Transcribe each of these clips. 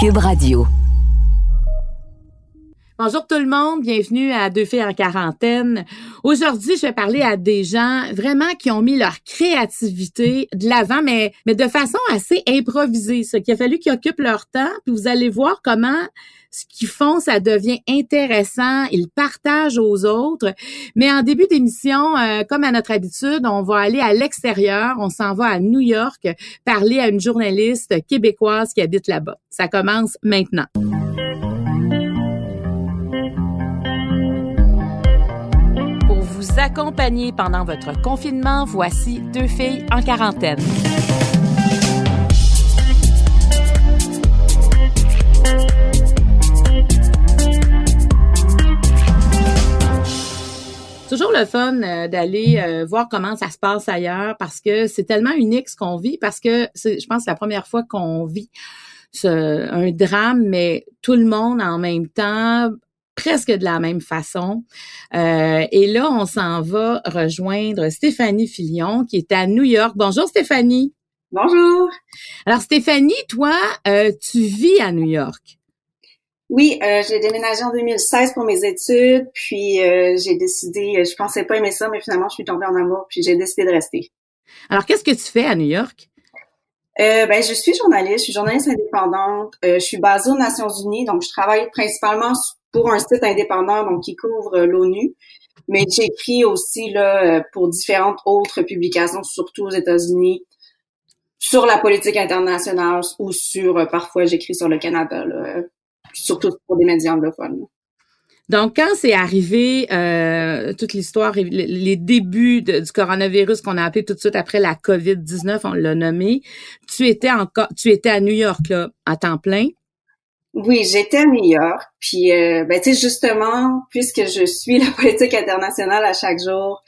Cube Radio. Bonjour tout le monde, bienvenue à Deux filles en quarantaine. Aujourd'hui, je vais parler à des gens vraiment qui ont mis leur créativité de l'avant, mais, mais de façon assez improvisée. Ce qui a fallu qu'ils occupent leur temps, puis vous allez voir comment ce qu'ils font, ça devient intéressant. Ils partagent aux autres. Mais en début d'émission, euh, comme à notre habitude, on va aller à l'extérieur. On s'en va à New York parler à une journaliste québécoise qui habite là-bas. Ça commence maintenant. Pour vous accompagner pendant votre confinement, voici deux filles en quarantaine. Toujours le fun euh, d'aller euh, voir comment ça se passe ailleurs parce que c'est tellement unique ce qu'on vit parce que c'est, je pense, c'est la première fois qu'on vit ce, un drame, mais tout le monde en même temps, presque de la même façon. Euh, et là, on s'en va rejoindre Stéphanie Filion qui est à New York. Bonjour Stéphanie. Bonjour. Alors Stéphanie, toi, tu vis à New York. Oui, euh, j'ai déménagé en 2016 pour mes études, puis euh, j'ai décidé, euh, je pensais pas aimer ça, mais finalement je suis tombée en amour, puis j'ai décidé de rester. Alors qu'est-ce que tu fais à New York? Euh, ben, je suis journaliste, je suis journaliste indépendante. je suis basée aux Nations Unies, donc je travaille principalement pour un site indépendant, donc qui couvre l'ONU. Mais j'écris aussi là pour différentes autres publications, surtout aux États-Unis, sur la politique internationale ou sur parfois j'écris sur le Canada. Là, surtout pour des médias anglophones. Donc, quand c'est arrivé, euh, toute l'histoire, les débuts du coronavirus qu'on a appelé tout de suite après la COVID-19, on l'a nommé, tu étais encore, tu étais à New York, là, à temps plein? Oui, j'étais à New York. Puis, euh, ben, tu sais, justement, puisque je suis la politique internationale à chaque jour,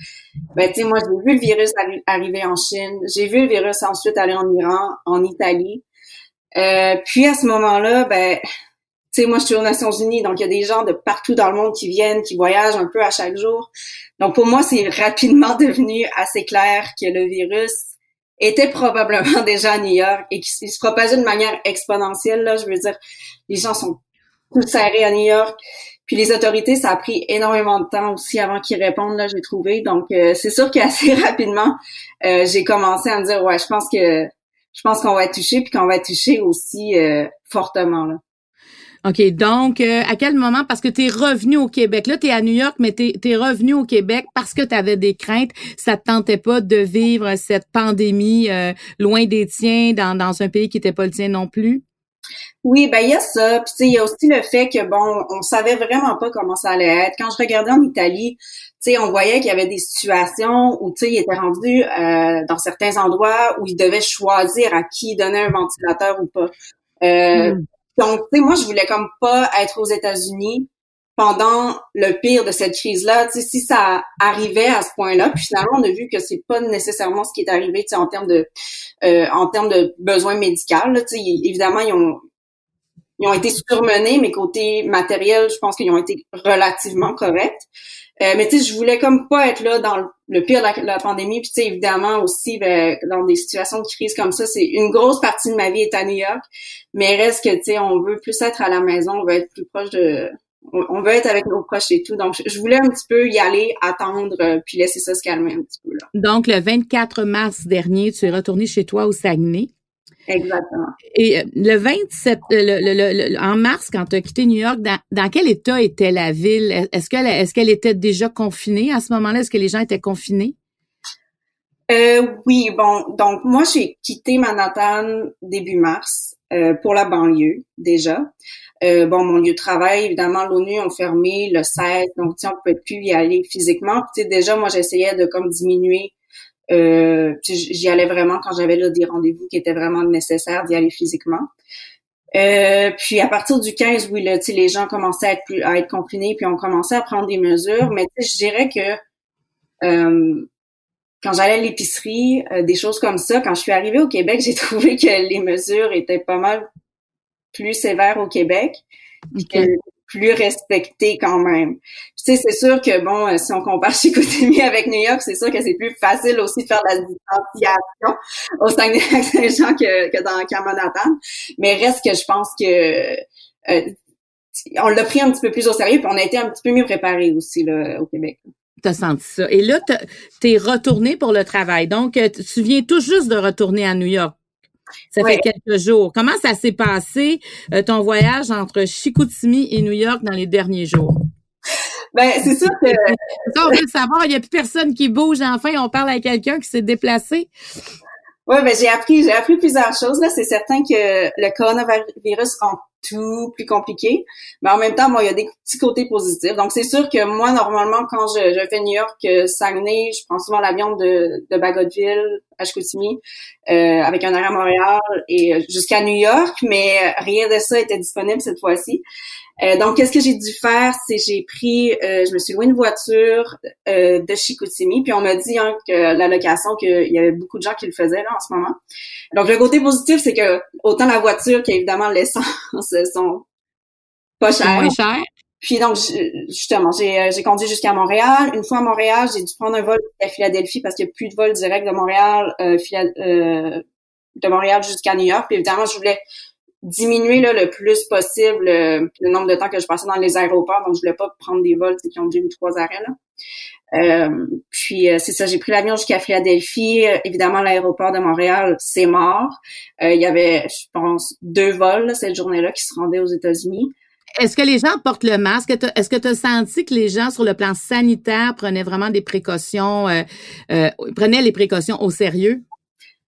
ben, tu sais, moi, j'ai vu le virus arriver en Chine. J'ai vu le virus ensuite aller en Iran, en Italie. Euh, puis, à ce moment-là, ben, tu sais, moi, je suis aux Nations Unies, donc il y a des gens de partout dans le monde qui viennent, qui voyagent un peu à chaque jour. Donc, pour moi, c'est rapidement devenu assez clair que le virus était probablement déjà à New York et qu'il se propageait de manière exponentielle. Là, je veux dire, les gens sont tous serrés à New York. Puis les autorités, ça a pris énormément de temps aussi avant qu'ils répondent, là, j'ai trouvé. Donc, euh, c'est sûr qu'assez rapidement, euh, j'ai commencé à me dire, ouais, je pense que je pense qu'on va être touché, puis qu'on va être touché aussi euh, fortement. Là. OK, donc euh, à quel moment, parce que tu es revenu au Québec, là tu es à New York, mais tu es, revenu au Québec parce que tu avais des craintes, ça te tentait pas de vivre cette pandémie euh, loin des tiens, dans, dans un pays qui n'était pas le tien non plus? Oui, ben il y a ça. Puis il y a aussi le fait que bon, on savait vraiment pas comment ça allait être. Quand je regardais en Italie, tu sais, on voyait qu'il y avait des situations où tu sais, il était rendu euh, dans certains endroits où il devait choisir à qui donner un ventilateur ou pas. Euh, hmm. Donc, tu sais, moi, je voulais comme pas être aux États-Unis pendant le pire de cette crise-là. Tu sais, si ça arrivait à ce point-là, puis finalement, on a vu que c'est pas nécessairement ce qui est arrivé, tu sais, en termes de, euh, en termes de besoins médicaux. Tu sais, évidemment, ils ont, ils ont été surmenés, mais côté matériel, je pense qu'ils ont été relativement corrects. Euh, mais tu sais, je voulais comme pas être là dans le, pire de la, pandémie. Puis tu sais, évidemment aussi, ben, dans des situations de crise comme ça, c'est une grosse partie de ma vie est à New York. Mais reste que tu sais, on veut plus être à la maison, on veut être plus proche de, on, veut être avec nos proches et tout. Donc, je voulais un petit peu y aller, attendre, euh, puis laisser ça se calmer un petit peu là. Donc, le 24 mars dernier, tu es retourné chez toi au Saguenay. Exactement. Et euh, le 27, euh, le, en mars, quand tu as quitté New York, dans, quel état était la ville? Est-ce qu'elle est qu'elle était déjà confinée à ce moment-là? Est-ce que les gens étaient confinés? Euh, oui, bon, donc moi j'ai quitté Manhattan début mars pour la banlieue déjà. bon, mon lieu de travail, évidemment, l'ONU ont fermé le 16, donc on ne pouvait plus y aller physiquement. Puis, déjà, moi j'essayais de comme diminuer euh, j'y allais vraiment quand j'avais là des rendez-vous qui étaient vraiment nécessaires d'y aller physiquement. Euh, puis à partir du 15, oui, là, les gens commençaient à être plus à être confinés, puis on commençait à prendre des mesures. Mais je dirais que euh, quand j'allais à l'épicerie, euh, des choses comme ça, quand je suis arrivée au Québec, j'ai trouvé que les mesures étaient pas mal plus sévères au Québec, plus respecté quand même. Tu sais, c'est sûr que bon, euh, si on compare Chicoutimi avec New York, c'est sûr que c'est plus facile aussi de faire de la distanciation au Saguenay-Lac-Saint-Jean que, que dans qu'à Manhattan. Mais reste que je pense que euh, on l'a pris un petit peu plus au sérieux, puis on a été un petit peu mieux préparé aussi là, au Québec. T'as senti ça. Et là, t'es retourné pour le travail. Donc, euh, tu viens tout juste de retourner à New York. Ça fait quelques jours. Comment ça s'est passé, euh, ton voyage entre Chicoutimi et New York dans les derniers jours? Ben, c'est sûr que... Ça, on veut savoir. Il n'y a plus personne qui bouge. Enfin, on parle à quelqu'un qui s'est déplacé. Oui, ben, j'ai appris, j'ai appris plusieurs choses, là. C'est certain que le coronavirus rend tout plus compliqué. Mais en même temps, il y a des petits côtés positifs. Donc, c'est sûr que moi, normalement, quand je, je fais New York, euh, Saguenay, je prends souvent l'avion de, de Bagotville à Chicoutimi, euh, avec un arrêt à Montréal et euh, jusqu'à New York, mais rien de ça était disponible cette fois-ci. Euh, donc, qu'est-ce que j'ai dû faire? C'est j'ai pris, euh, je me suis loué une voiture euh, de Chicoutimi, puis on m'a dit hein, que la location, qu'il y avait beaucoup de gens qui le faisaient là en ce moment. Donc, le côté positif, c'est que autant la voiture qu'évidemment l'essence sont pas chers. Puis donc, justement, j'ai, j'ai conduit jusqu'à Montréal. Une fois à Montréal, j'ai dû prendre un vol à Philadelphie parce qu'il n'y a plus de vol direct de Montréal, euh, de Montréal jusqu'à New York. Puis évidemment, je voulais diminuer là, le plus possible le, nombre de temps que je passais dans les aéroports. Donc, je voulais pas prendre des vols qui ont deux ou trois arrêts. Là. Euh, puis euh, c'est ça, j'ai pris l'avion jusqu'à Philadelphie. Euh, évidemment, l'aéroport de Montréal, c'est mort. il y avait, je pense, deux vols cette journée-là qui se rendaient aux États-Unis. Est-ce que les gens portent le masque? Est-ce que tu as senti que les gens, sur le plan sanitaire, prenaient vraiment des précautions, prenaient les précautions au sérieux?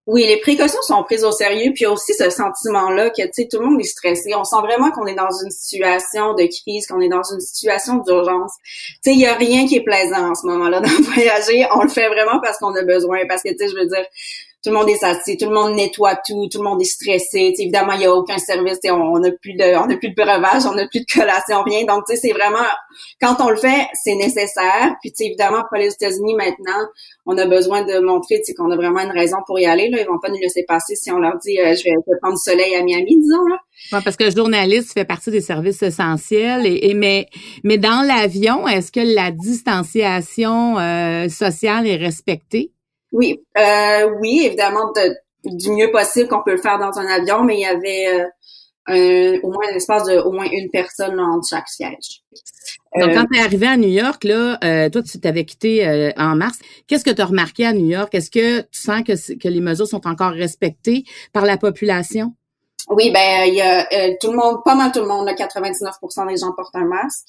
Oui, les précautions sont prises au sérieux, puis aussi ce sentiment-là que tu sais tout le monde est stressé. On sent vraiment qu'on est dans une situation de crise, qu'on est dans une situation d'urgence. Tu sais, il y a rien qui est plaisant en ce moment-là dans voyager. On le fait vraiment parce qu'on a besoin, parce que tu sais, je veux dire, tout le monde est satisfait, tout le monde nettoie tout, tout le monde est stressé. évidemment, il n'y a aucun service, on n'a plus de, on a plus de breuvage, on n'a plus de collation, rien. Donc, c'est vraiment, quand on le fait, c'est nécessaire. Puis, évidemment, pour les États-Unis maintenant, on a besoin de montrer, qu'on a vraiment une raison pour y aller. Là, ils vont pas nous laisser passer si on leur dit, euh, je, vais, prendre du soleil à Miami, disons là. Parce que journaliste fait partie des services essentiels. Et, mais, mais dans l'avion, est-ce que la distanciation euh, sociale est respectée? Oui, euh, oui, évidemment, du mieux possible qu'on peut le faire dans un avion, mais il y avait euh, au moins un espace de au moins une personne entre chaque siège. Donc, euh, quand tu es arrivé à New York, là, euh, toi, tu t'avais quitté euh, en mars. Qu'est-ce que tu as remarqué à New York? Est-ce que tu sens que, que les mesures sont encore respectées par la population? Oui, ben il y a tout le monde, pas mal tout le monde, 99% des gens portent un masque.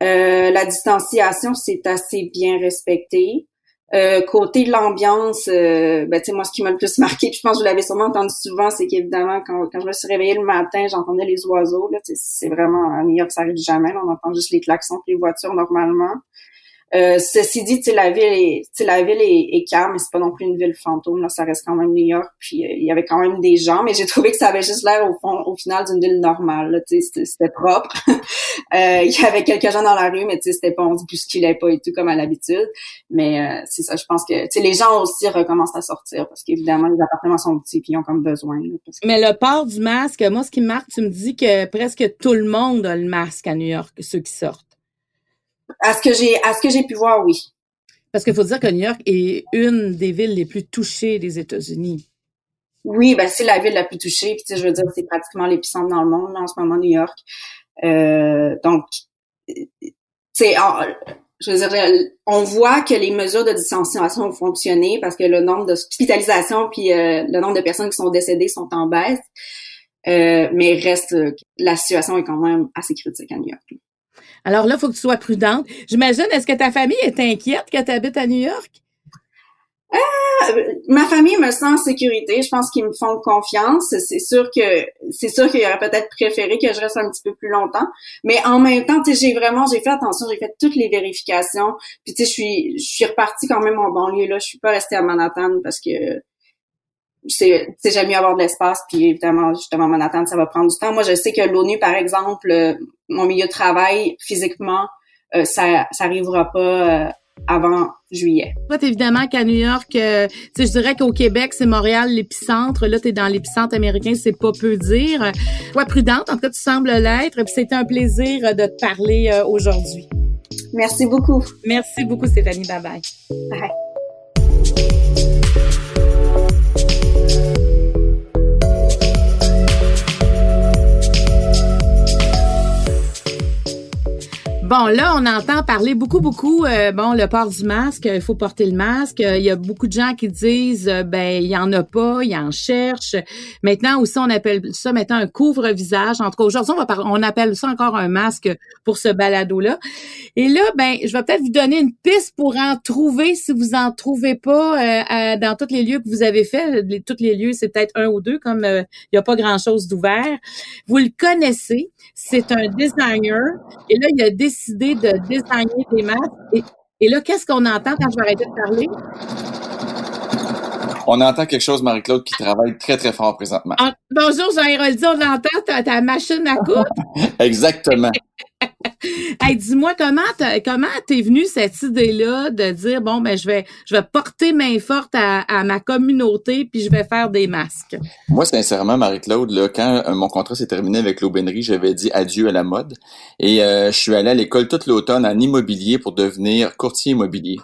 la distanciation, c'est assez bien respecté. Euh, côté de l'ambiance, euh, ben, moi, ce qui m'a le plus marqué, puis je pense que vous l'avez sûrement entendu souvent, c'est qu'évidemment, quand, quand je me suis réveillée le matin, j'entendais les oiseaux. Là, c'est vraiment, à New York, ça arrive jamais. on entend juste les klaxons les voitures normalement. Euh, ceci dit, la ville est, la ville est, calme, mais c'est pas non plus une ville fantôme. Là, ça reste quand même New York. Puis euh, il y avait quand même des gens, mais j'ai trouvé que ça avait juste l'air au fond, au final, d'une ville normale. C'était propre. euh, il y avait quelques gens dans la rue, mais c'était pas, on se bousculait pas et tout comme à l'habitude. Mais euh, c'est ça, je pense que les gens aussi recommencent à sortir parce qu'évidemment les appartements sont petits et ils ont comme besoin. Mais le port du masque, moi, ce qui me marque, tu me dis que presque tout le monde a le masque à New York, ceux qui sortent. À ce que j'ai, à ce que j'ai pu voir, oui. Parce qu'il faut dire que New York est une des villes les plus touchées des États-Unis. Oui, ben c'est la ville la plus touchée. Puis je veux dire, c'est pratiquement l'épicentre dans le monde en ce moment, New York. Euh, donc, c'est, je veux dire, on voit que les mesures de distanciation ont fonctionné parce que le nombre d'hospitalisations puis euh, le nombre de personnes qui sont décédées sont en baisse. Euh, mais reste, la situation est quand même assez critique à New York. Alors là, il faut que tu sois prudente. J'imagine, est-ce que ta famille est inquiète que tu habites à New York? Euh, ma famille me sent en sécurité. Je pense qu'ils me font confiance. C'est sûr que c'est sûr qu'il aurait peut-être préféré que je reste un petit peu plus longtemps. Mais en même temps, j'ai vraiment j'ai fait attention, j'ai fait toutes les vérifications. Puis tu sais, je suis je suis repartie quand même en banlieue là. Je suis pas restée à Manhattan parce que c'est j'aime mieux avoir de l'espace puis évidemment justement Manhattan ça va prendre du temps moi je sais que l'ONU par exemple euh, mon milieu de travail physiquement euh, ça ça arrivera pas euh, avant juillet. évidemment qu'à New York, euh, je dirais qu'au Québec, c'est Montréal l'épicentre. Là, tu es dans l'épicentre américain, c'est pas peu dire. Sois prudente, en tout cas, tu sembles l'être. Puis c'était un plaisir de te parler euh, aujourd'hui. Merci beaucoup. Merci beaucoup, Stéphanie. Bye bye. Bon, là, on entend parler beaucoup, beaucoup, euh, bon, le port du masque, il faut porter le masque. Il y a beaucoup de gens qui disent, euh, ben, il y en a pas, il en cherche. Maintenant aussi, on appelle ça maintenant un couvre-visage. En tout cas, aujourd'hui, on, va on appelle ça encore un masque pour ce balado-là. Et là, ben, je vais peut-être vous donner une piste pour en trouver si vous en trouvez pas euh, dans tous les lieux que vous avez fait. Tous les lieux, c'est peut-être un ou deux, comme il n'y a pas grand-chose d'ouvert. Vous le connaissez, c'est un designer. Et là, il a décidé décidé de designer des masques. Et, là, qu'est-ce qu'on entend quand je vais arrêter de parler? On entend quelque chose, Marie-Claude, qui travaille très, très fort présentement. Ah, bonjour, Jean-Héroldi, on l'entend, ta, ta machine à coudre. Exactement. hey, dis-moi comment comment t'es venue cette idée-là de dire bon ben je vais je vais porter main forte à, ma communauté puis je vais faire des masques? Moi sincèrement Marie-Claude quand euh, mon contrat s'est terminé avec l'aubainerie j'avais dit adieu à la mode. Et euh, je suis allé à l'école toute l'automne en immobilier pour devenir courtier immobilier.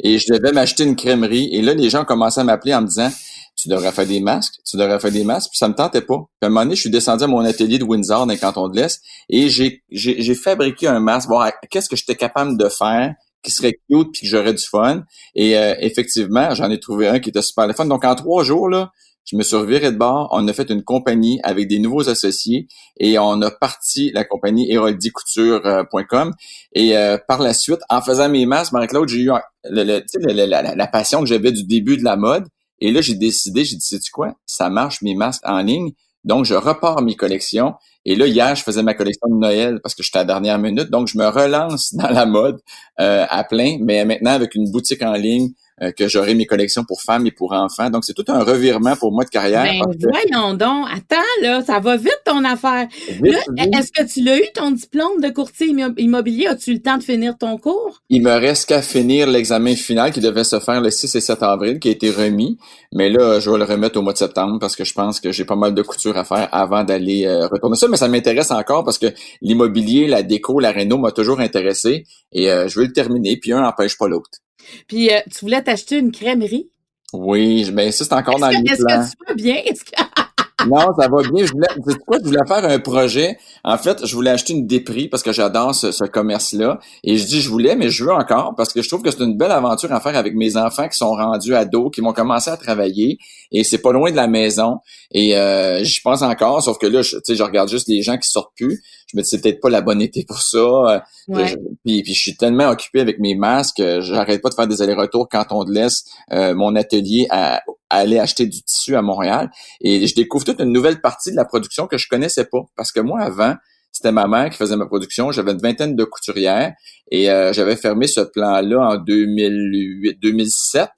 Et je devais m'acheter une crèmerie. Et là les gens commençaient à m'appeler en me disant tu devrais faire des masques, tu devrais faire des masques, puis ça me tentait pas. Puis à un moment donné, je suis descendu à mon atelier de Windsor dans les cantons de l'Est et j'ai, fabriqué un masque, voir qu'est-ce que j'étais capable de faire qui serait cute puis que j'aurais du fun. Et euh, effectivement, j'en ai trouvé un qui était super le fun. Donc en trois jours, là, je me suis reviré de bord. On a fait une compagnie avec des nouveaux associés et on a parti la compagnie heroldiecouture.com. Et euh, par la suite, en faisant mes masques, Marie-Claude, j'ai eu le, la, passion que j'avais du début de la mode. Et là, j'ai décidé, j'ai dit, sais-tu quoi? Ça marche, mes masques en ligne. Donc, je repars mes collections. Et là, hier, je faisais ma collection de Noël parce que j'étais à la dernière minute. Donc, je me relance dans la mode euh, à plein, mais maintenant avec une boutique en ligne, euh, que j'aurai mes collections pour femmes et pour enfants. Donc, c'est tout un revirement pour moi de carrière. Ben, voyons donc. Attends, là, ça va vite ton affaire. est-ce que tu l'as eu, ton diplôme de courtier immobilier? As-tu eu le temps de finir ton cours? Il me reste qu'à finir l'examen final qui devait se faire le 6 et 7 avril, qui a été remis. Mais là, je vais le remettre au mois de septembre parce que je pense que j'ai pas mal de couture à faire avant d'aller euh, retourner ça. Mais ça m'intéresse encore parce que l'immobilier, la déco, la réno m'a toujours intéressé et euh, je veux le terminer. Puis un n'empêche pas l'autre. Puis euh, tu voulais t'acheter une crèmerie? Oui, mais ça, c'est encore dans les plans. Est-ce que tu vas bien? non, ça va bien. Je voulais, quoi, je voulais faire un projet. En fait, je voulais acheter une dépris parce que j'adore ce, commerce-là. Et je dis je voulais, mais je veux encore parce que je trouve que c'est une belle aventure à faire avec mes enfants qui sont rendus ados, qui vont commencer à travailler. Et c'est pas loin de la maison. Et euh, j'y pense encore, sauf que là, je, je regarde juste les gens qui sortent plus. Je me dis c'est peut-être pas la bonne été pour ça. Euh, puis, puis je suis tellement occupé avec mes masques, j'arrête pas de faire des allers-retours quand on laisse euh, mon atelier à, aller acheter du tissu à Montréal. Et je découvre toute une nouvelle partie de la production que je connaissais pas. Parce que moi, avant, c'était ma mère qui faisait ma production. J'avais une vingtaine de couturières et euh, j'avais fermé ce plan-là en 2008, 2007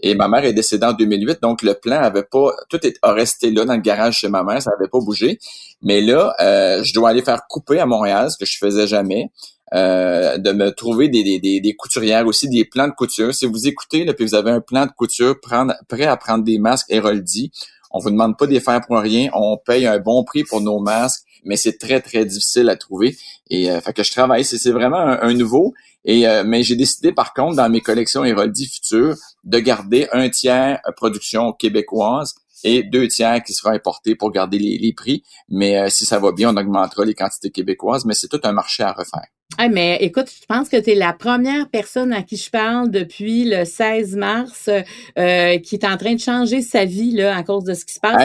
et ma mère est décédée en 2008. Donc le plan avait pas, tout est, resté là dans le garage chez ma mère, ça avait pas bougé. Mais là, euh, je dois aller faire couper à Montréal, ce que je faisais jamais. Euh, de me trouver des, des, des, couturières aussi, des plans de couture. Si vous écoutez, là, puis vous avez un plan de couture prendre, prêt à prendre des masques Héroldi, on vous demande pas de les faire pour rien, on paye un bon prix pour nos masques, mais c'est très, très difficile à trouver. Et euh, fait que je travaille, c'est vraiment un, nouveau. Et euh, mais j'ai décidé par contre dans mes collections Héroldi futures de garder un tiers production québécoise et deux tiers qui sera importé pour garder les, prix. Mais si ça va bien, on augmentera les quantités québécoises, mais c'est tout un marché à refaire. Ah, mais écoute, je pense que tu es la première personne à qui je parle depuis le 16 mars euh, qui est en train de changer sa vie là, à cause de ce qui se passe.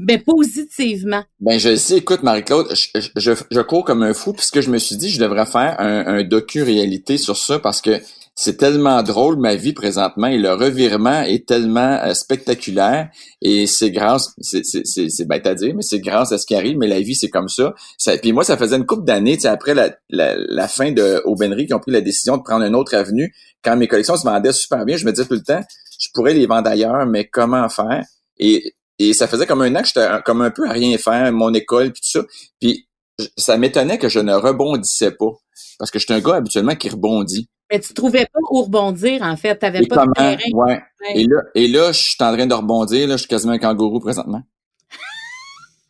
Mais positivement. Ben je sais, écoute Marie-Claude, je, je, cours comme un fou puisque je me suis dit je devrais faire un, un docu-réalité sur ça parce que c'est tellement drôle ma vie présentement et le revirement est tellement euh, spectaculaire et c'est grâce c'est c'est bête à dire mais c'est grâce à ce qui arrive mais la vie c'est comme ça. ça puis moi ça faisait une couple d'années après la, la, fin de Aubainerie qui ont pris la décision de prendre une autre avenue quand mes collections se vendaient super bien je me disais tout le temps je pourrais les vendre ailleurs mais comment faire? Et et ça faisait comme un an que j'étais comme un peu à rien faire mon école puis tout ça puis ça m'étonnait que je ne rebondissais pas parce que je suis un gars habituellement qui rebondit Mais tu trouvais pas où rebondir, en fait? Tu n'avais pas de terrain? Ouais. Et, là, et là, je suis en train de rebondir. Là, je suis quasiment un kangourou présentement.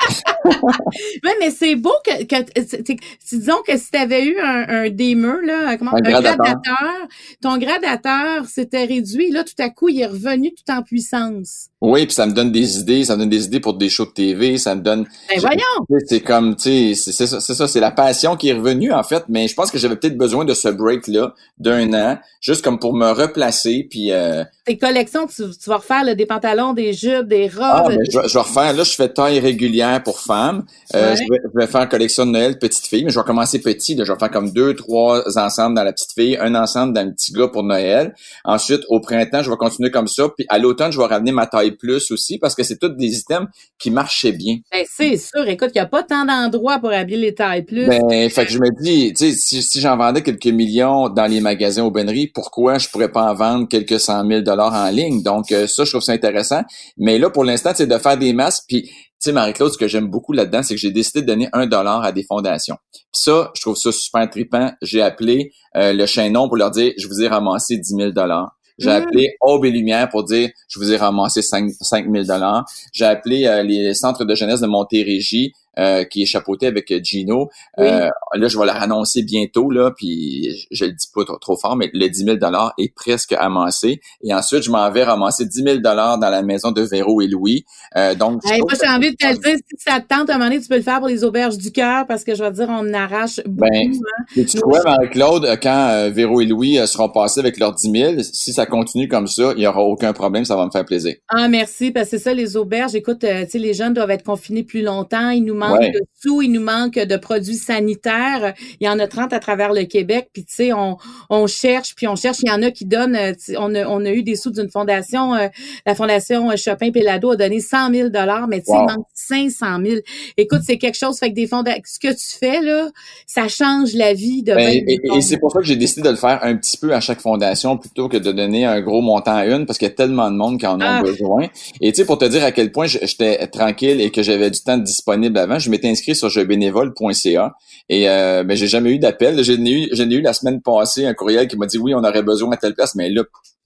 oui, mais c'est beau que, que disons que si tu avais eu un, un là, comment, un, gradateur. ton gradateur s'était réduit, là, tout à coup, il est revenu tout en puissance. Oui, puis ça me donne des idées, ça me donne des idées pour des shows de TV, ça me donne. Ben voyons! C'est comme, tu sais, c'est ça, c'est ça, c'est la passion qui est revenue, en fait, mais je pense que j'avais peut-être besoin de ce break-là d'un an, juste comme pour me replacer, puis... Euh, Tes collections, tu, vas refaire des pantalons, des jupes, des robes... Ah, ben, je, je vais refaire, là, je fais taille régulière pour femmes, euh, je, vais, faire collection de Noël petite fille, mais je vais commencer petit. je vais faire comme deux, trois ensembles dans la petite fille, un ensemble dans le petit gars pour Noël. Ensuite, au printemps, je vais continuer comme ça. Puis à l'automne, je vais ramener ma taille plus aussi parce que c'est tous des items qui marchaient bien. Ben, c'est sûr. Écoute, il n'y a pas tant d'endroits pour habiller les tailles plus. Ben, fait que je me dis, tu sais, si, si j'en vendais quelques millions dans les magasins aux benneries, pourquoi je pourrais pas en vendre quelques cent mille dollars en ligne? Donc, euh, ça, je trouve ça intéressant. Mais là, pour l'instant, c'est de faire des masques. Puis tu sais, Marie-Claude, ce que j'aime beaucoup là-dedans, c'est que j'ai décidé de donner un dollar à des fondations. Puis ça, je trouve ça super trippant. J'ai appelé euh, le chaînon pour leur dire, je vous ai ramassé 10 000 dollars. J'ai mmh. appelé Aube et Lumière pour dire, je vous ai ramassé 5, 000 dollars. J'ai appelé euh, les centres de jeunesse de Montérégie euh, qui est chapeauté avec Gino. Euh, là, je vais la annoncer bientôt, là, puis je, le dis pas trop, fort, mais le 10 000 est presque amassé. Et ensuite, je m'en vais ramasser 10 000 dans la maison de Véro et Louis. Euh, donc, moi, j'ai envie de te dire, si ça te tente à un moment donné, tu peux le faire pour les auberges du cœur, parce que je vais dire, on arrache beaucoup. Ben, hein. Tu vois, Marie-Claude, quand Véro et Louis seront passés avec leurs 10 000, si ça continue comme ça, il n'y aura aucun problème, ça va me faire plaisir. Ah, merci, parce que c'est ça, les auberges. Écoute, tu sais, les jeunes doivent être confinés plus longtemps. Ils nous manque de sous, il nous manque de produits sanitaires. Il y en a 30 à travers le Québec. Puis tu sais, on, on cherche, puis on cherche. Il y en a qui donnent. Euh, on a, on a eu des sous d'une fondation. Euh, la fondation Chopin Pélado a donné 100 000 dollars, mais tu sais, il manque 500 000. Écoute, c'est quelque chose. Fait que des fondations, ce que tu fais là, ça change la vie de. Ben, et, c'est pour ça que j'ai décidé de le faire un petit peu à chaque fondation plutôt que de donner un gros montant à une, parce qu'il y a tellement de monde qui en ont ah. besoin. Et tu sais, pour te dire à quel point j'étais tranquille et que j'avais du temps disponible avant, je m'étais inscrit sur jebénévole.ca et euh, mais j'ai jamais eu d'appel. J'ai eu, j'ai eu la semaine passée un courriel qui m'a dit oui, on aurait besoin à telle place, mais là,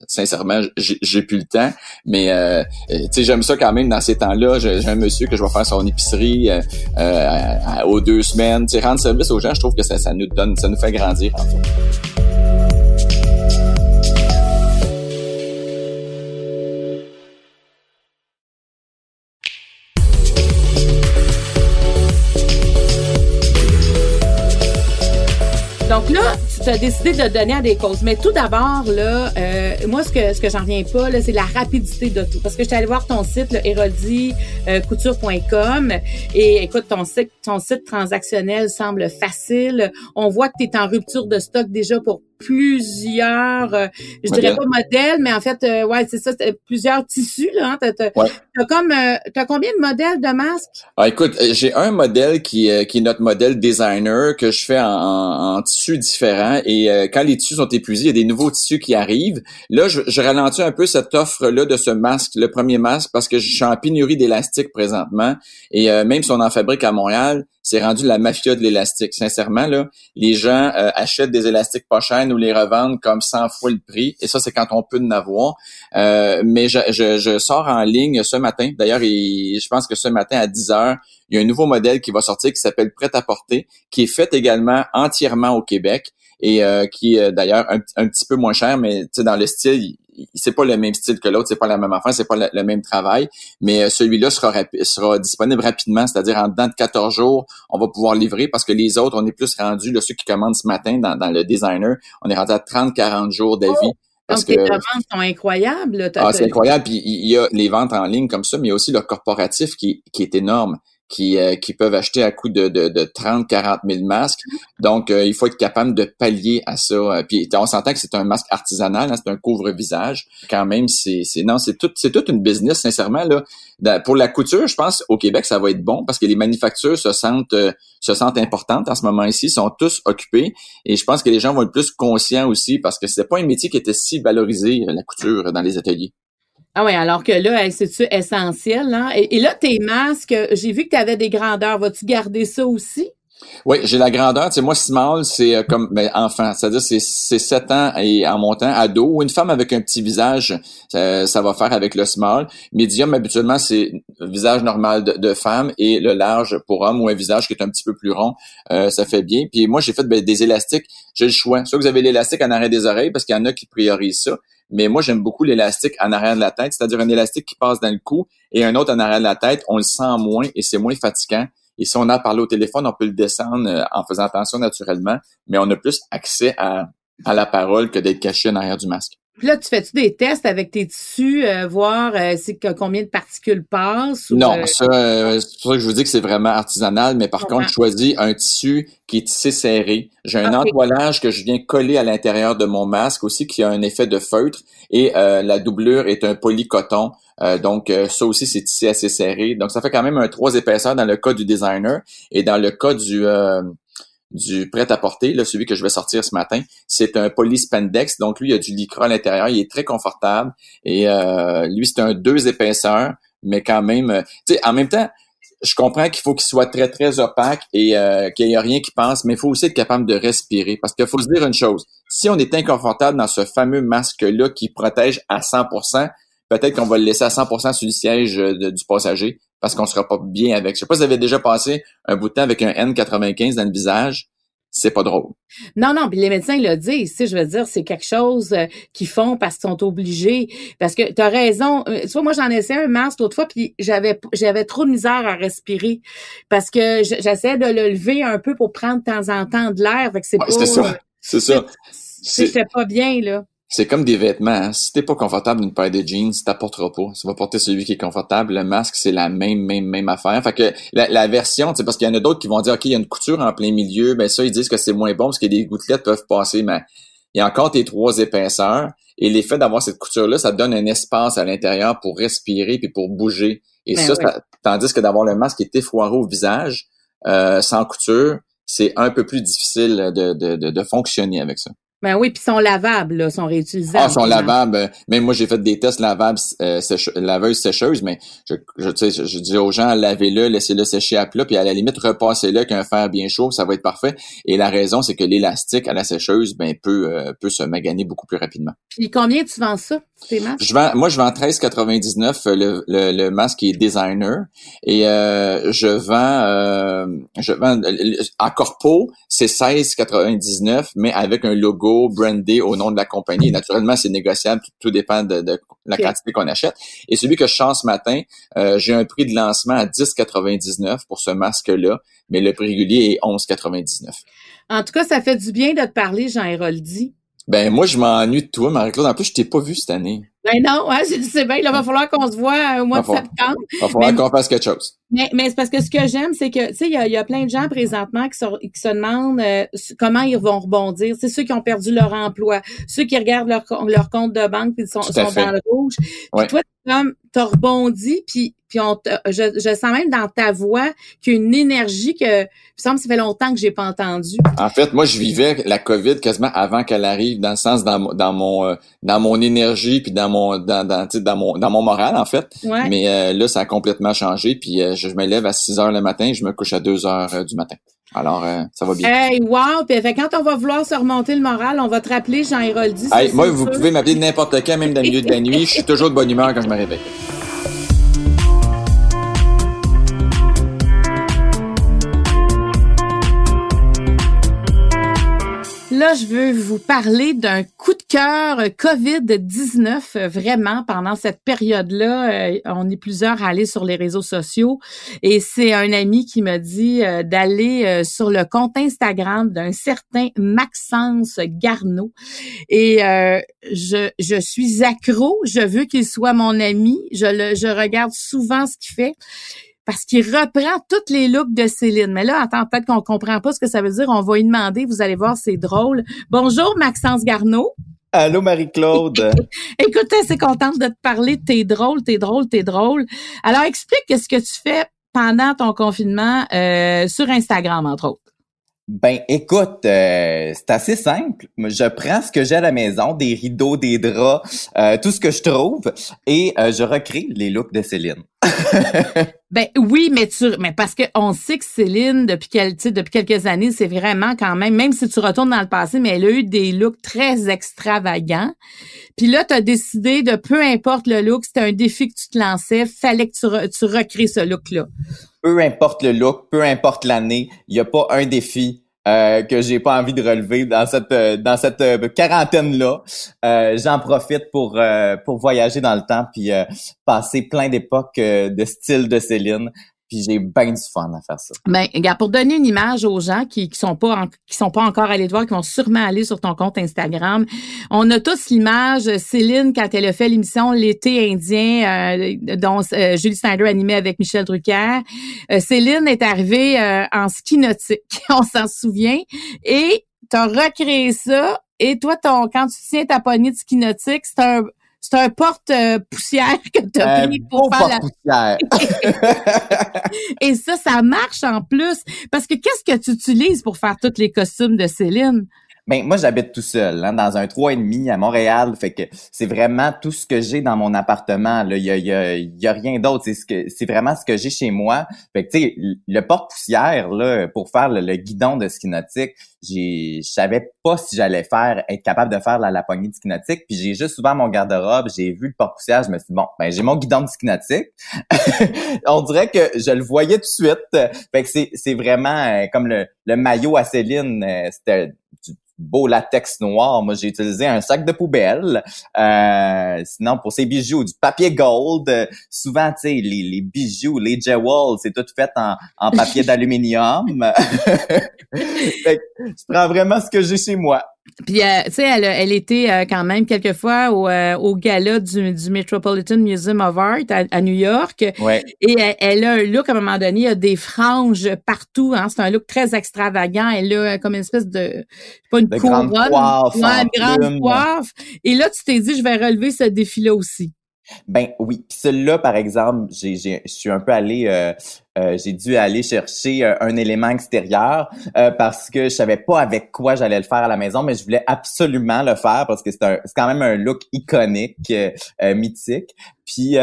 sincèrement, j'ai plus le temps. Mais euh, euh, tu sais, j'aime ça quand même dans ces temps-là. J'ai un monsieur que je vais faire son épicerie euh, euh aux deux semaines. Tu rendre service aux gens, je trouve que ça, nous donne, ça nous fait grandir. Tu as décidé de donner à des causes. Mais tout d'abord, là, euh, moi, ce que ce que j'en reviens pas, là, c'est la rapidité de tout. Parce que je suis allée voir ton site, le couture.com et écoute, ton site, ton site transactionnel semble facile. On voit que tu es en rupture de stock déjà pour plusieurs, euh, je dirais pas modèles, mais en fait, euh, ouais, c'est ça, plusieurs tissus là. Hein, t'as, comme, euh, t'as combien de modèles de masques? Ah, Écoute, j'ai un modèle qui, qui est notre modèle designer que je fais en, en, tissus différents et quand les tissus sont épuisés, il y a des nouveaux tissus qui arrivent. Là, je, je ralentis un peu cette offre là de ce masque, le premier masque, parce que je suis en pénurie d'élastique présentement et même si on en fabrique à Montréal, c'est rendu la mafia de l'élastique. Sincèrement, là, les gens euh, achètent des élastiques pas chers, nous les revendent comme 100 fois le prix. Et ça, c'est quand on peut en avoir. Euh, mais je, je, sors en ligne ce matin. D'ailleurs, je pense que ce matin à 10 heures, il y a un nouveau modèle qui va sortir qui s'appelle Prêt à porter, qui est fait également entièrement au Québec et euh, qui est d'ailleurs un, un, petit peu moins cher, mais dans le style, c'est pas le même style que l'autre, c'est pas la même affaire, c'est pas le, même travail, mais euh, celui-là sera sera disponible rapidement, c'est-à-dire en dedans de 14 jours, on va pouvoir livrer parce que les autres, on est plus rendu, là, ceux qui commandent ce matin dans, dans le designer, on est rendu à 30-40 jours d'avis. Oh! Parce Donc, que, tes ventes sont incroyables. ah, c'est incroyable. Puis il y a les ventes en ligne comme ça, mais il y a aussi le corporatif qui, qui est énorme qui, euh, qui peuvent acheter à coût de, de, de 30, 40 000 masques. Donc, euh, il faut être capable de pallier à ça. Euh, puis, on s'entend que c'est un masque artisanal, hein, c'est un couvre-visage. Quand même, c'est, c'est non, c'est tout, c'est toute une business, sincèrement là. Pour la couture, je pense au Québec, ça va être bon parce que les manufactures se sentent, se sentent importantes en ce moment ici, sont tous occupés. Et je pense que les gens vont être plus conscients aussi parce que c'est pas un métier qui était si valorisé la couture dans les ateliers. Ah oui, alors que là, c'est essentiel. Hein? Et, là, tes masques, j'ai vu que tu avais des grandeurs. Vas-tu garder ça aussi? Oui, j'ai la grandeur. Tu sais, moi, small, c'est euh, comme ben, enfant. C'est-à-dire, c'est, c'est 7 ans et en montant, ado. Ou une femme avec un petit visage, ça, va faire avec le small. Medium, habituellement, c'est visage normal de, femme et le large pour homme ou un visage qui est un petit peu plus rond. Euh, ça fait bien. Puis moi, j'ai fait ben, des élastiques. J'ai le choix. Soit vous avez l'élastique en arrière des oreilles parce qu'il y en a qui priorisent ça. Mais moi, j'aime beaucoup l'élastique en arrière de la tête, c'est-à-dire un élastique qui passe dans le cou et un autre en arrière de la tête. On le sent moins et c'est moins fatigant. Et si on a parlé au téléphone, on peut le descendre euh, en faisant attention naturellement, mais on a plus accès à, à la parole que d'être caché en arrière du masque. Puis là, tu fais-tu des tests avec tes tissus, euh, voir euh, combien de particules passent? non, ça, c'est pour ça que je vous dis que c'est vraiment artisanal, mais par contre, je choisis un tissu qui est tissé serré. J'ai un entoilage que je viens coller à l'intérieur de mon masque aussi, qui a un effet de feutre, et la doublure est un polycoton. Euh, donc, euh, ça aussi, c'est tissé assez serré. Donc, ça fait quand même un trois épaisseurs dans le cas du designer. Et dans le cas du, euh, du prêt-à-porter, là, celui que je vais sortir ce matin, c'est un polyspandex. Donc, lui, il y a du lycra à l'intérieur. Il est très confortable. Et lui, c'est un deux épaisseurs, mais quand même... tu sais, en même temps, je comprends qu'il faut qu'il soit très, très opaque et qu'il n'y ait rien qui passe, mais il faut aussi être capable de respirer. Parce qu'il faut se dire une chose. Si on est inconfortable dans ce fameux masque-là qui protège à 100% peut-être qu'on va le laisser à 100% sur le siège euh, du passager parce qu'on sera pas bien avec. Je sais pas si vous avez déjà passé un bout de temps avec un N95 dans le visage. C'est pas drôle. Non, non, puis les médecins le disent, tu je veux dire, c'est quelque chose euh, qu'ils font parce qu'ils sont obligés. Parce que tu as raison. Euh, tu vois, moi, j'en ai essayé un masque l'autre fois, puis j'avais j'avais trop de misère à respirer. Parce que j'essaie de le lever un peu pour prendre de temps en temps de l'air. Fait que c'est pas. C'est ça. C'est ça. C'est pas bien, là. C'est comme des vêtements. Hein. Si t'es pas confortable d'une paire de jeans, t'apporteras pas. Tu vas porter celui qui est confortable. Le masque, c'est la même, même, même affaire. Fait que la, la version, c'est parce qu'il y en a d'autres qui vont dire, OK, il y a une couture en plein milieu. Ben ça, ils disent que c'est moins bon parce que des gouttelettes peuvent passer. Mais il y a encore tes trois épaisseurs. Et l'effet d'avoir cette couture-là, ça te donne un espace à l'intérieur pour respirer puis pour bouger. Et ben ça, tandis que d'avoir le masque qui est effoiré au visage, euh, sans couture, c'est un peu plus difficile de, de, de, de fonctionner avec ça. Ben oui, puis sont lavables, là, sont réutilisables. Ah, sont lavables. Même moi, j'ai fait des tests lavables, euh, laveuses sécheuses, mais je, je, je, je dis aux gens, lavez-le, laissez-le sécher à plat, puis à la limite, repassez-le avec un fer bien chaud, ça va être parfait. Et la raison, c'est que l'élastique à la sécheuse, ben, peut, euh, peut se maganer beaucoup plus rapidement. Puis combien tu vends ça, tes masques? Je vends, moi, je vends 13,99 euh, le, le, le, masque qui est designer. Et euh, je vends, euh, je vends, à corpo, c'est 16,99, mais avec un logo brandé au nom de la compagnie. Naturellement, c'est négociable, tout, dépend de, la quantité qu'on achète. Et celui que je chante ce matin, euh, j'ai un prix de lancement à 10,99 pour ce masque-là, mais le prix régulier est 11,99. En tout cas, ça fait du bien de te parler, Jean Héroldi. Ben moi, je m'ennuie de toi, Marie-Claude. En plus, je t'ai pas vu cette année. Ben non, ouais, c'est bien. Il va falloir qu'on se voit au mois de septembre. Il va falloir qu'on fasse quelque chose. Mais, mais c'est parce que ce que j'aime, c'est que, tu sais, il y a, y a, plein de gens présentement qui, qui se demandent euh, comment ils vont rebondir. C'est ceux qui ont perdu leur emploi, ceux qui regardent leur, leur compte de banque et sont, sont dans le rouge. Puis toi, comme t'as rebondi, puis puis on je, je sens même dans ta voix qu'il y a une énergie que il me semble ça fait longtemps que j'ai pas entendu. En fait, moi je vivais la Covid quasiment avant qu'elle arrive dans le sens dans, dans mon euh, dans mon énergie puis dans mon dans dans, dans mon dans mon moral en fait. Mais euh, là ça a complètement changé puis je, me lève à 6 heures le matin, je me couche à 2 heures du matin. Alors, ça va bien. Hey, wow! Puis quand on va vouloir se remonter le moral, on va te rappeler Jean Héroldi. Hey, moi, vous pouvez m'appeler n'importe quand, même dans le milieu de la nuit. Je suis toujours de bonne humeur quand je me réveille. Là, je veux vous parler d'un coup de cœur COVID-19, euh, vraiment, pendant cette période-là. Euh, on est plusieurs à aller sur les réseaux sociaux et c'est un ami qui m'a dit euh, d'aller sur le compte Instagram d'un certain Maxence Garneau. Et je, je suis accro, je veux qu'il soit mon ami, je, le, je regarde souvent ce qu'il fait parce qu'il reprend toutes les looks de Céline. Mais là, attends, peut-être qu'on comprend pas ce que ça veut dire. On va y demander. Vous allez voir, c'est drôle. Bonjour, Maxence Garneau. Allô, Marie-Claude. Écoute, c'est contente de te parler. T'es drôle, t'es drôle, t'es drôle. Alors, explique ce que tu fais pendant ton confinement euh, sur Instagram, entre autres. Ben, écoute, euh, c'est assez simple. Je prends ce que j'ai à la maison, des rideaux, des draps, euh, tout ce que je trouve, et je recrée les looks de Céline. Ben oui, mais tu, mais parce que on sait que Céline depuis quel, depuis quelques années, c'est vraiment quand même, même si tu retournes dans le passé, mais elle a eu des looks très extravagants. Puis là, tu as décidé de peu importe le look, c'était un défi que tu te lançais, fallait que tu, tu recrées ce look-là. Peu importe le look, peu importe l'année, il n'y a pas un défi euh, que j'ai pas envie de relever dans cette euh, dans cette euh, quarantaine là. J'en profite pour pour voyager dans le temps puis passer plein d'époques de style de Céline. Puis j'ai bien du fun à faire ça. Ben, pour donner une image aux gens qui, qui sont pas qui sont pas encore allés te voir, qui vont sûrement aller sur ton compte Instagram, on a tous l'image Céline quand elle a fait l'émission L'été indien, euh, dont euh, Julie Snyder animait avec Michel Drucker. Euh, Céline est arrivée en ski nautique, on s'en souvient, et t'as recréé ça. Et toi, ton quand tu tiens ta poignée de ski nautique, c'est un c'est un porte-poussière que tu as pris pour faire la... Et ça, ça marche en plus. Parce que qu'est-ce que tu utilises pour faire tous les costumes de Céline? Ben moi j'habite tout seul, hein, dans un trois et demi à Montréal, fait que c'est vraiment tout ce que j'ai dans mon appartement. Là, il y a, y a, y a rien d'autre. C'est ce que c'est vraiment ce que j'ai chez moi. Fait que tu sais, le porte-poussière là pour faire le, guidon de ski nautique, j'ai, je savais pas si j'allais faire être capable de faire la, la poignée de ski nautique. Puis j'ai juste ouvert mon garde-robe, j'ai vu le porte-poussière, je me suis dit bon, ben j'ai mon guidon de ski nautique. On dirait que je le voyais tout de suite. Fait que c'est c'est vraiment euh, comme le, le maillot à Céline, euh, c'était beau latex noir. Moi, j'ai utilisé un sac de poubelle. Euh, sinon, pour ces bijoux, du papier gold. souvent, tu sais, les, les, bijoux, les jewels, c'est tout fait en, en papier d'aluminium. je prends vraiment ce que j'ai chez moi. Puis, euh, tu sais, elle, elle était euh, quand même quelquefois au, euh, au gala du, du, Metropolitan Museum of Art à, New York. Ouais. Et elle, a un look, à un moment donné, il y a des franges partout. Hein, c'est un look très extravagant. Elle a comme une espèce de, pas une couronne, coiffe, une grande coiffe. Et là, tu t'es dit, je vais relever ce défi-là aussi. Ben oui, puis celui-là, par exemple, j'ai, je suis un peu allé euh, j'ai dû aller chercher euh, un, élément extérieur euh, parce que je savais pas avec quoi j'allais le faire à la maison, mais je voulais absolument le faire parce que c'est, quand même un look iconique, mythique. Puis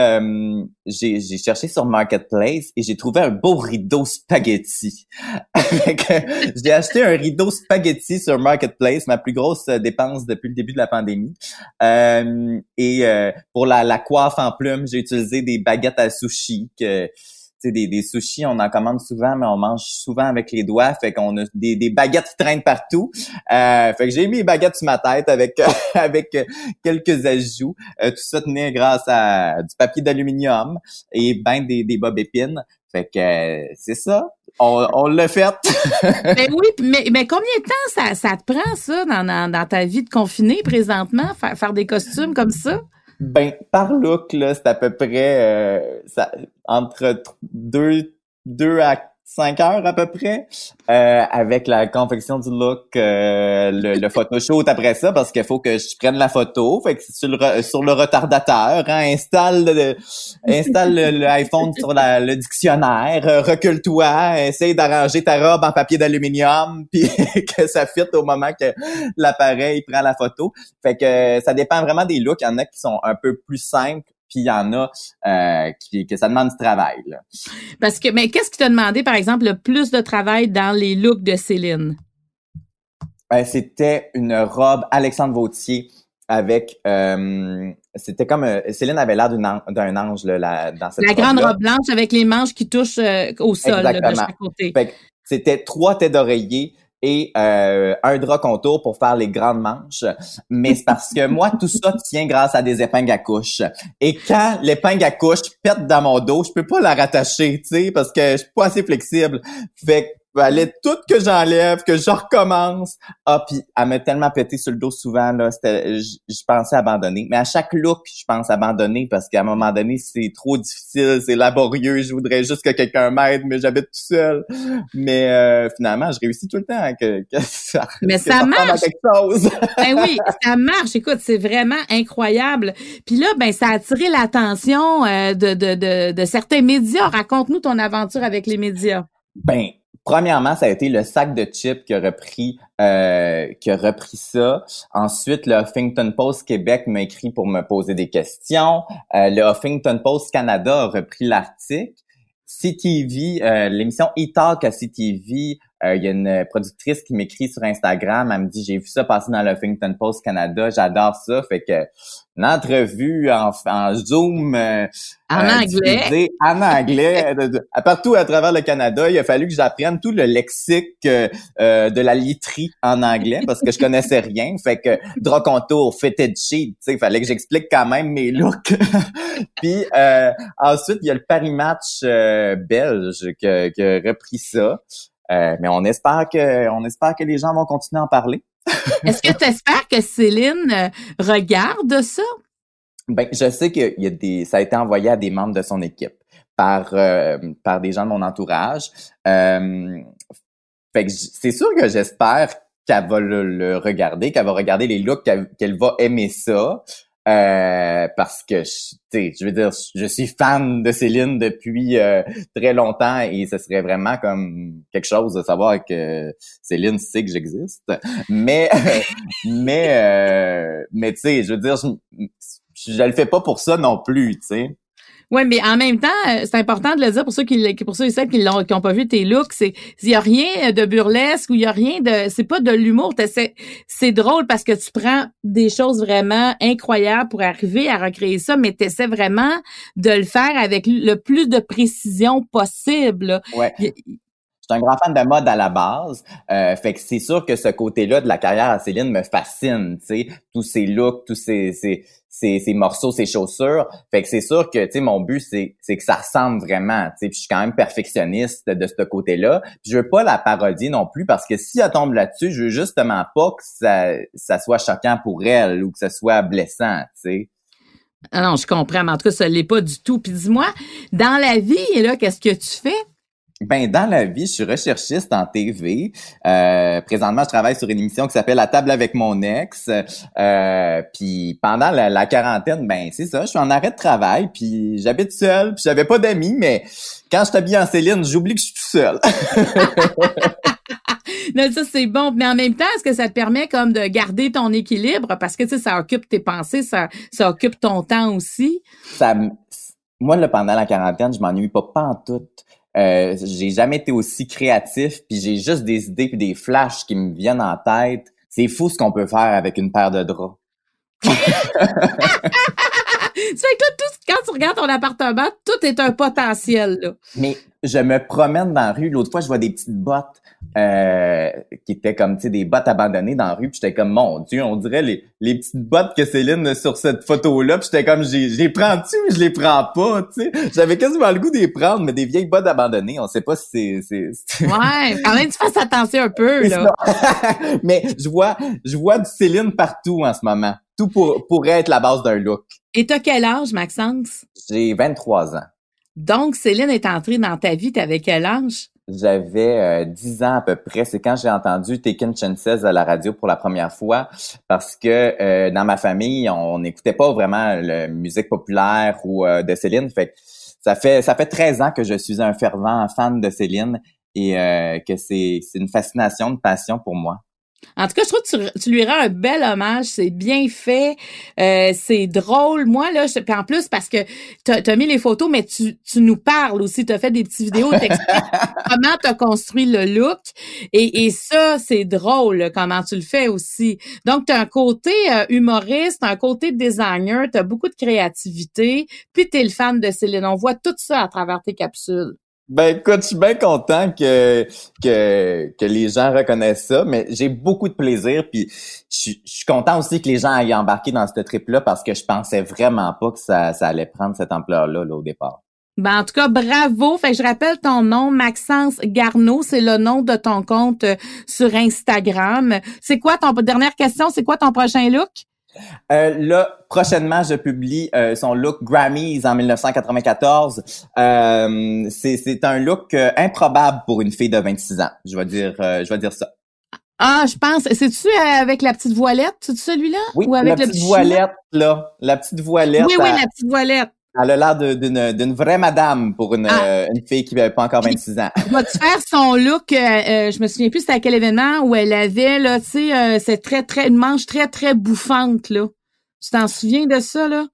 j'ai, j'ai cherché sur Marketplace et j'ai trouvé un beau rideau spaghetti. j'ai acheté un rideau spaghetti sur Marketplace, ma plus grosse dépense depuis le début de la pandémie. et pour la, la coiffe en plumes, j'ai utilisé des baguettes à sushi que des, des sushis, on en commande souvent, mais on mange souvent avec les doigts, fait qu'on a des, des baguettes qui traînent partout. Euh, fait que j'ai mis les baguettes sur ma tête avec avec quelques ajouts. Euh, tout ça tenait grâce à du papier d'aluminium et ben des, des bobes épines. Fait que euh, c'est ça. On, on l'a fait. mais oui, mais, mais combien de temps ça, ça te prend, ça, dans, dans, dans ta vie de confiné présentement, faire, faire des costumes comme ça? Ben, par look, là, c'est à peu près euh, ça, entre deux, deux à cinq heures à peu près, euh, avec la confection du look, euh, le, le photoshoot après ça, parce qu'il faut que je prenne la photo. Fait que sur le, sur le retardateur, hein, installe le, installe l'iPhone sur la, le dictionnaire, euh, recule-toi, essaye d'arranger ta robe en papier d'aluminium, puis que ça fitte au moment que l'appareil prend la photo. Fait que ça dépend vraiment des looks. Il y en a qui sont un peu plus simples puis il y en a euh, qui, que ça demande du travail. Là. Parce que, mais qu'est-ce qui t'a demandé, par exemple, le plus de travail dans les looks de Céline? Ben, c'était une robe Alexandre Vautier avec euh, c'était comme euh, Céline avait l'air d'un ange là, dans cette la grande robe blanche avec les manches qui touchent au sol là, de chaque côté. C'était trois têtes d'oreiller et euh, un drap contour pour faire les grandes manches. Mais c'est parce que moi, tout ça tient grâce à des épingles à couche. Et quand l'épingle à couche pète dans mon dos, je peux pas la rattacher, tu sais, parce que je suis pas assez flexible. Fait fallait tout que j'enlève, que je recommence. Ah, puis elle m'a tellement pété sur le dos souvent, là, c'était, je, pensais abandonner. Mais à chaque look, je pense abandonner parce qu'à un moment donné, c'est trop difficile, c'est laborieux, je voudrais juste que quelqu'un m'aide, mais j'habite tout seul. Mais euh, finalement, je réussis tout le temps que, ça Mais ça, marche! ben oui, ça marche. Écoute, c'est vraiment incroyable. Puis là, ben ça a attiré l'attention euh, de, de, de, de certains médias. Raconte-nous ton aventure avec les médias. Ben, premièrement, ça a été le sac de chips qui a repris, euh, qui a repris ça. Ensuite, le Huffington Post Québec m'a écrit pour me poser des questions. Euh, le Huffington Post Canada a repris l'article. CTV, euh, l'émission E-Talk à CTV il y a une productrice qui m'écrit sur Instagram, elle me dit j'ai vu ça passer dans le Huffington Post Canada, j'adore ça, fait que une entrevue en, en Zoom euh, en euh, anglais, en anglais, partout à travers le Canada, il a fallu que j'apprenne tout le lexique de la literie en anglais parce que je connaissais rien, fait que draw contour, fitted sheet, tu sais, il fallait que j'explique quand même mes looks. Puis ensuite il y a le Paris Match belge qui a repris ça. Euh, mais on espère que on espère que les gens vont continuer à en parler. Est-ce que tu espères que Céline euh, regarde ça? Ben, je sais que y a des, ça a été envoyé à des membres de son équipe par euh, par des gens de mon entourage. fait que c'est sûr que j'espère qu'elle va le, regarder, qu'elle va regarder les looks, qu'elle va aimer ça. Euh, parce que je, je veux dire, je suis fan de Céline depuis euh, très longtemps et ce serait vraiment comme quelque chose de savoir que Céline sait que j'existe. Mais, mais, euh, mais tu sais, je veux dire, je, je, le fais pas pour ça non plus, tu sais. Oui, mais en même temps, euh, c'est important de le dire pour ceux qui pour ceux et celles qui l'ont qui ont pas vu tes looks, c'est il y a rien de burlesque ou il y a rien de c'est pas de l'humour, c'est drôle parce que tu prends des choses vraiment incroyables pour arriver à recréer ça, mais tu essaies vraiment de le faire avec le plus de précision possible. Ouais. Je suis un grand fan de mode à la base. Euh, fait que c'est sûr que ce côté-là de la carrière à Céline me fascine, tu sais, tous ces looks, tous ces, ces, ses, morceaux, ses chaussures. Fait que c'est sûr que, tu sais, mon but, c'est, que ça ressemble vraiment, tu sais. Puis je suis quand même perfectionniste de ce côté-là. Je veux pas la parodier non plus parce que si elle tombe là-dessus, je veux justement pas que ça, ça soit choquant pour elle ou que ça soit blessant, tu sais. Ah non, je comprends, mais en tout cas, ça l'est pas du tout. Puis dis-moi, dans la vie, là, qu'est-ce que tu fais? Ben dans la vie, je suis recherchiste en TV. Euh, présentement, je travaille sur une émission qui s'appelle La table avec mon ex. Euh, puis pendant la, quarantaine, ben c'est ça, je suis en arrêt de travail, puis j'habite seul, puis j'avais pas d'amis, mais quand je t'habille en Céline, j'oublie que je suis tout seul. non, ça c'est bon, mais en même temps, est-ce que ça te permet comme de garder ton équilibre? Parce que tu sais ça occupe tes pensées, ça ça occupe ton temps aussi. Ça moi là pendant la quarantaine, je m'ennuie pas pas en tout. Euh, j'ai jamais été aussi créatif, puis j'ai juste des idées puis des flashs qui me viennent en tête. C'est fou ce qu'on peut faire avec une paire de draps. tu sais que tout, quand tu regardes ton appartement, tout est un potentiel. Là. Mais je me promène dans la rue. L'autre fois, je vois des petites bottes euh, qui étaient comme, tu sais, des bottes abandonnées dans la rue. Puis j'étais comme, mon Dieu, on dirait les, les petites bottes que Céline a sur cette photo-là. Puis j'étais comme, je les prends-tu ou je les prends pas, tu sais? J'avais quasiment le goût de les prendre, mais des vieilles bottes abandonnées, on sait pas si c'est... Ouais, quand même, tu fasses attention un peu, là. mais je vois, je vois du Céline partout en ce moment. Tout pour, pourrait être la base d'un look. Et t'as quel âge, Maxence? J'ai 23 ans. Donc, Céline est entrée dans ta vie, t'avais quel âge? J'avais euh, 10 ans à peu près. C'est quand j'ai entendu Taken Chances à la radio pour la première fois parce que euh, dans ma famille, on n'écoutait pas vraiment la musique populaire ou euh, de Céline. Ça fait ça fait 13 ans que je suis un fervent fan de Céline et euh, que c'est une fascination, une passion pour moi. En tout cas, je trouve que tu, lui rends un bel hommage. C'est bien fait. Euh, c'est drôle. Moi, là, je, puis en plus, parce que tu as, mis les photos, mais tu, tu nous parles aussi. Tu as fait des petites vidéos, comment tu as construit le look. Et, et ça, c'est drôle, comment tu le fais aussi. Donc, tu as un côté euh, humoriste, un côté designer, tu as beaucoup de créativité, puis tu es le fan de Céline. On voit tout ça à travers tes capsules. Ben écoute, je suis bien content que, que, que les gens reconnaissent ça, mais j'ai beaucoup de plaisir, puis je, suis content aussi que les gens aient embarqué dans ce trip-là parce que je pensais vraiment pas que ça, ça allait prendre cette ampleur-là là, au départ. Ben, en tout cas, bravo. Fait que je rappelle ton nom, Maxence Garneau. C'est le nom de ton compte euh, sur Instagram. C'est quoi ton dernière question? C'est quoi ton prochain look? Euh, là, prochainement, je publie euh, son look Grammys en 1994. Euh, c'est un look euh, improbable pour une fille de 26 ans. Je vais dire, je vais dire ça. Ah, je pense. C'est-tu avec la petite voilette, c'est celui-là? Oui, Ou avec la petite voilette, là. La petite voilette. Oui, oui, la petite voilette. Elle a l'air d'une, d'une vraie madame pour une, ah. euh, une fille qui n'avait pas encore 26 ans. Va-tu faire son look, euh, euh, je me souviens plus c'était à quel événement où elle avait, là, tu sais, euh, c'est très, très, une manche très, très bouffante, là. Tu t'en souviens de ça, là?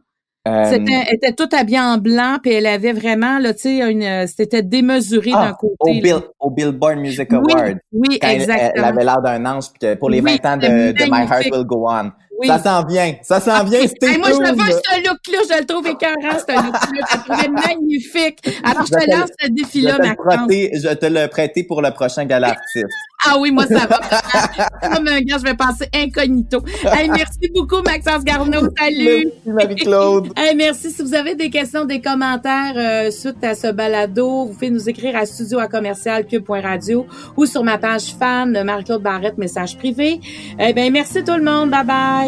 C'était, elle était toute habillée en blanc, puis elle avait vraiment, là, tu sais, une, c'était démesuré ah, d'un côté. Au, Bill, au, Billboard Music Award. Oui, exactement. Elle, avait l'air d'un ange, puis pour les 20 ans de, de My Heart Will Go On. Ça s'en vient. Ça s'en vient, c'était Moi, je le vois, ce look-là, je le trouve écœurant, ce look-là. Je le trouvais magnifique. Alors, je, te lance ce défi-là, Maxence. Je te le prêter pour le prochain gala artiste. Ah oui, moi, ça va. Comme un gars, je vais passer incognito. Hey, merci beaucoup, Maxence Garneau. Salut. Merci, Marie-Claude. hey, merci. Si vous avez des questions, des commentaires euh, suite à ce balado, vous pouvez nous écrire à studio à commercial cube.radio ou sur ma page fan, Marie-Claude Barrette, message privé. Eh bien, merci tout le monde. Bye